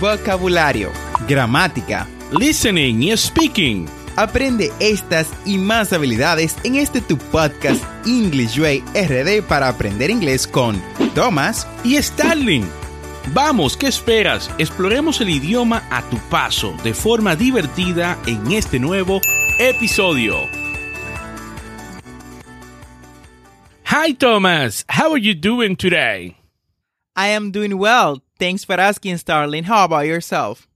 vocabulario, gramática, listening y speaking. Aprende estas y más habilidades en este tu podcast English Way RD para aprender inglés con Thomas y Starling. Vamos, ¿qué esperas? Exploremos el idioma a tu paso de forma divertida en este nuevo episodio. Hi Thomas, how are you doing today? I am doing well. Thanks for asking, Starling. How about yourself?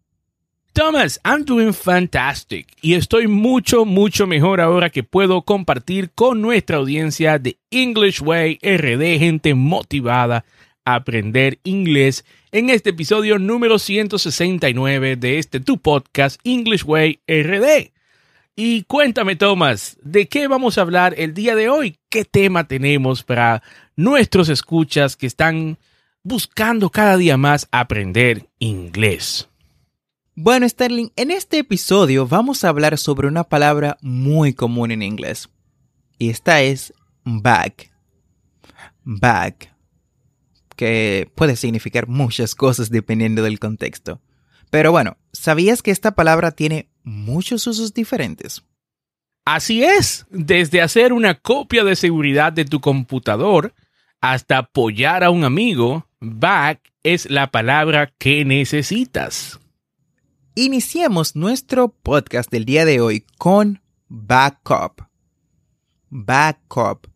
Thomas, I'm doing fantastic y estoy mucho, mucho mejor ahora que puedo compartir con nuestra audiencia de English Way RD, gente motivada a aprender inglés en este episodio número 169 de este tu podcast English Way RD. Y cuéntame, Thomas, ¿de qué vamos a hablar el día de hoy? ¿Qué tema tenemos para nuestros escuchas que están buscando cada día más aprender inglés? Bueno, Sterling, en este episodio vamos a hablar sobre una palabra muy común en inglés. Y esta es back. Back. Que puede significar muchas cosas dependiendo del contexto. Pero bueno, ¿sabías que esta palabra tiene muchos usos diferentes? Así es, desde hacer una copia de seguridad de tu computador hasta apoyar a un amigo, back es la palabra que necesitas. Iniciemos nuestro podcast del día de hoy con backup. Backup,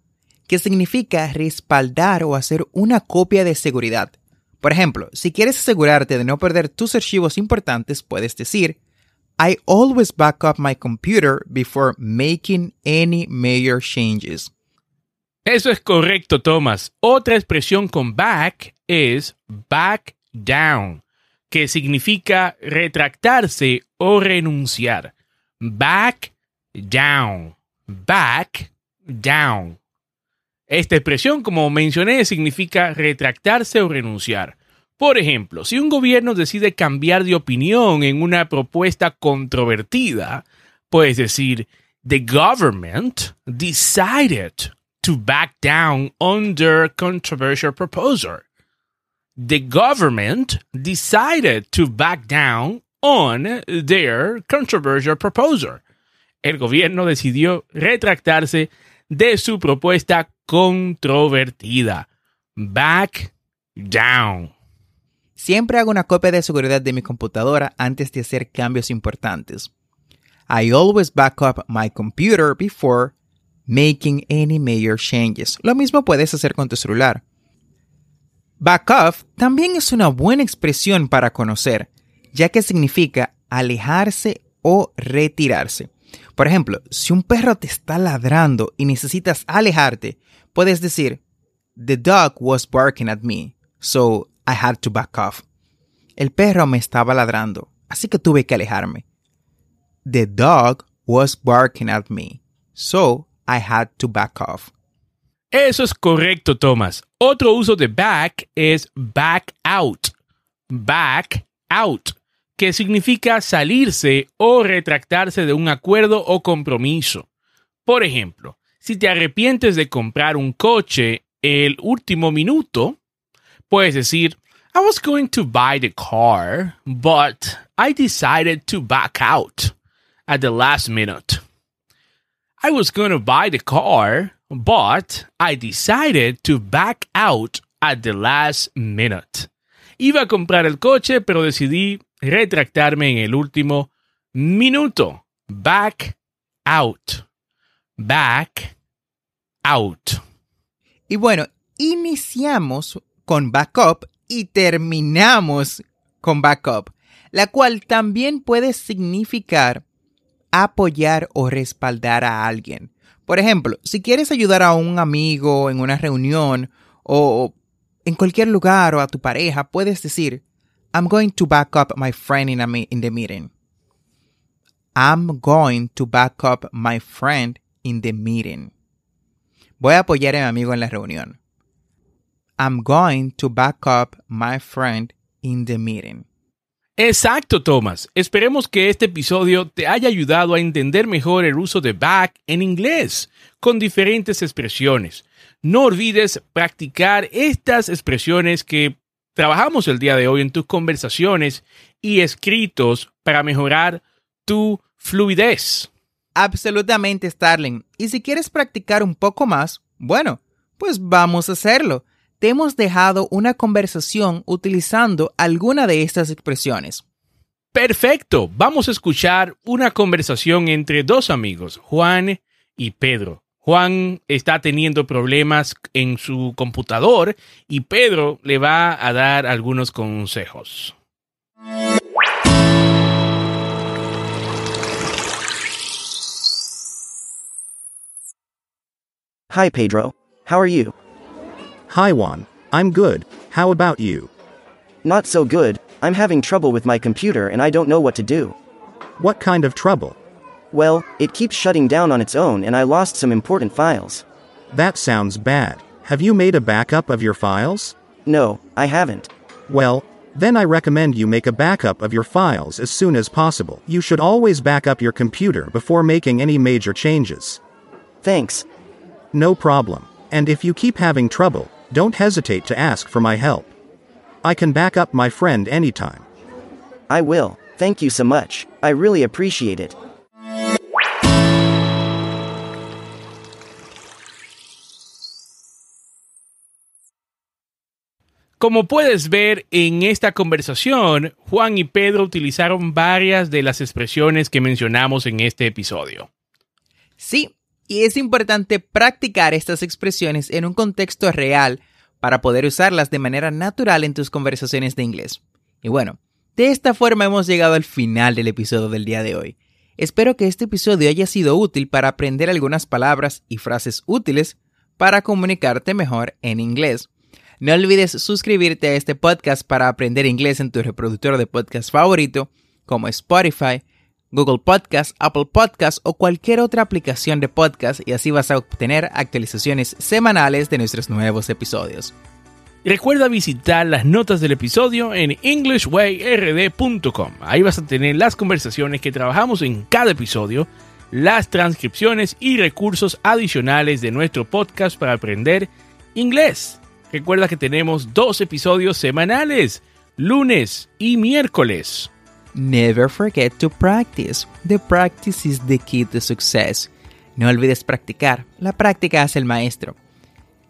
que significa respaldar o hacer una copia de seguridad. Por ejemplo, si quieres asegurarte de no perder tus archivos importantes, puedes decir, I always back up my computer before making any major changes. Eso es correcto, Thomas. Otra expresión con back es back down que significa retractarse o renunciar. Back down. Back down. Esta expresión, como mencioné, significa retractarse o renunciar. Por ejemplo, si un gobierno decide cambiar de opinión en una propuesta controvertida, puedes decir, The government decided to back down on their controversial proposal the government decided to back down on their controversial proposal. El gobierno decidió retractarse de su propuesta controvertida. Back down. Siempre hago una copia de seguridad de mi computadora antes de hacer cambios importantes. I always back up my computer before making any major changes. Lo mismo puedes hacer con tu celular. Back off también es una buena expresión para conocer, ya que significa alejarse o retirarse. Por ejemplo, si un perro te está ladrando y necesitas alejarte, puedes decir, The dog was barking at me, so I had to back off. El perro me estaba ladrando, así que tuve que alejarme. The dog was barking at me, so I had to back off. Eso es correcto, Thomas. Otro uso de back es back out. Back out, que significa salirse o retractarse de un acuerdo o compromiso. Por ejemplo, si te arrepientes de comprar un coche el último minuto, puedes decir, I was going to buy the car, but I decided to back out at the last minute. I was going to buy the car, but I decided to back out at the last minute. Iba a comprar el coche, pero decidí retractarme en el último minuto. Back out. Back out. Y bueno, iniciamos con backup y terminamos con backup, la cual también puede significar apoyar o respaldar a alguien. Por ejemplo, si quieres ayudar a un amigo en una reunión o en cualquier lugar o a tu pareja, puedes decir, I'm going to back up my friend in, a in the meeting. I'm going to back up my friend in the meeting. Voy a apoyar a mi amigo en la reunión. I'm going to back up my friend in the meeting. Exacto, Thomas. Esperemos que este episodio te haya ayudado a entender mejor el uso de back en inglés, con diferentes expresiones. No olvides practicar estas expresiones que trabajamos el día de hoy en tus conversaciones y escritos para mejorar tu fluidez. Absolutamente, Starling. Y si quieres practicar un poco más, bueno, pues vamos a hacerlo. Te hemos dejado una conversación utilizando alguna de estas expresiones. Perfecto, vamos a escuchar una conversación entre dos amigos, Juan y Pedro. Juan está teniendo problemas en su computador y Pedro le va a dar algunos consejos. Hi, Pedro. How are you? Hi Juan, I'm good. How about you? Not so good. I'm having trouble with my computer and I don't know what to do. What kind of trouble? Well, it keeps shutting down on its own and I lost some important files. That sounds bad. Have you made a backup of your files? No, I haven't. Well, then I recommend you make a backup of your files as soon as possible. You should always back up your computer before making any major changes. Thanks. No problem. And if you keep having trouble, don't hesitate to ask for my help. I can back up my friend anytime. I will. Thank you so much. I really appreciate it. Como puedes ver en esta conversación, Juan y Pedro utilizaron varias de las expresiones que mencionamos en este episodio. Sí, y es importante practicar estas expresiones en un contexto real para poder usarlas de manera natural en tus conversaciones de inglés. Y bueno, de esta forma hemos llegado al final del episodio del día de hoy. Espero que este episodio haya sido útil para aprender algunas palabras y frases útiles para comunicarte mejor en inglés. No olvides suscribirte a este podcast para aprender inglés en tu reproductor de podcast favorito, como Spotify, Google Podcast, Apple Podcast o cualquier otra aplicación de podcast y así vas a obtener actualizaciones semanales de nuestros nuevos episodios. Recuerda visitar las notas del episodio en englishwayrd.com. Ahí vas a tener las conversaciones que trabajamos en cada episodio, las transcripciones y recursos adicionales de nuestro podcast para aprender inglés. Recuerda que tenemos dos episodios semanales, lunes y miércoles. Never forget to practice. The practice is the key to success. No olvides practicar. La práctica hace el maestro.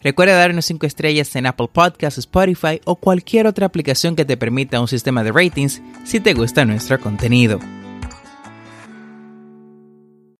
Recuerda darnos 5 estrellas en Apple Podcasts, Spotify o cualquier otra aplicación que te permita un sistema de ratings si te gusta nuestro contenido.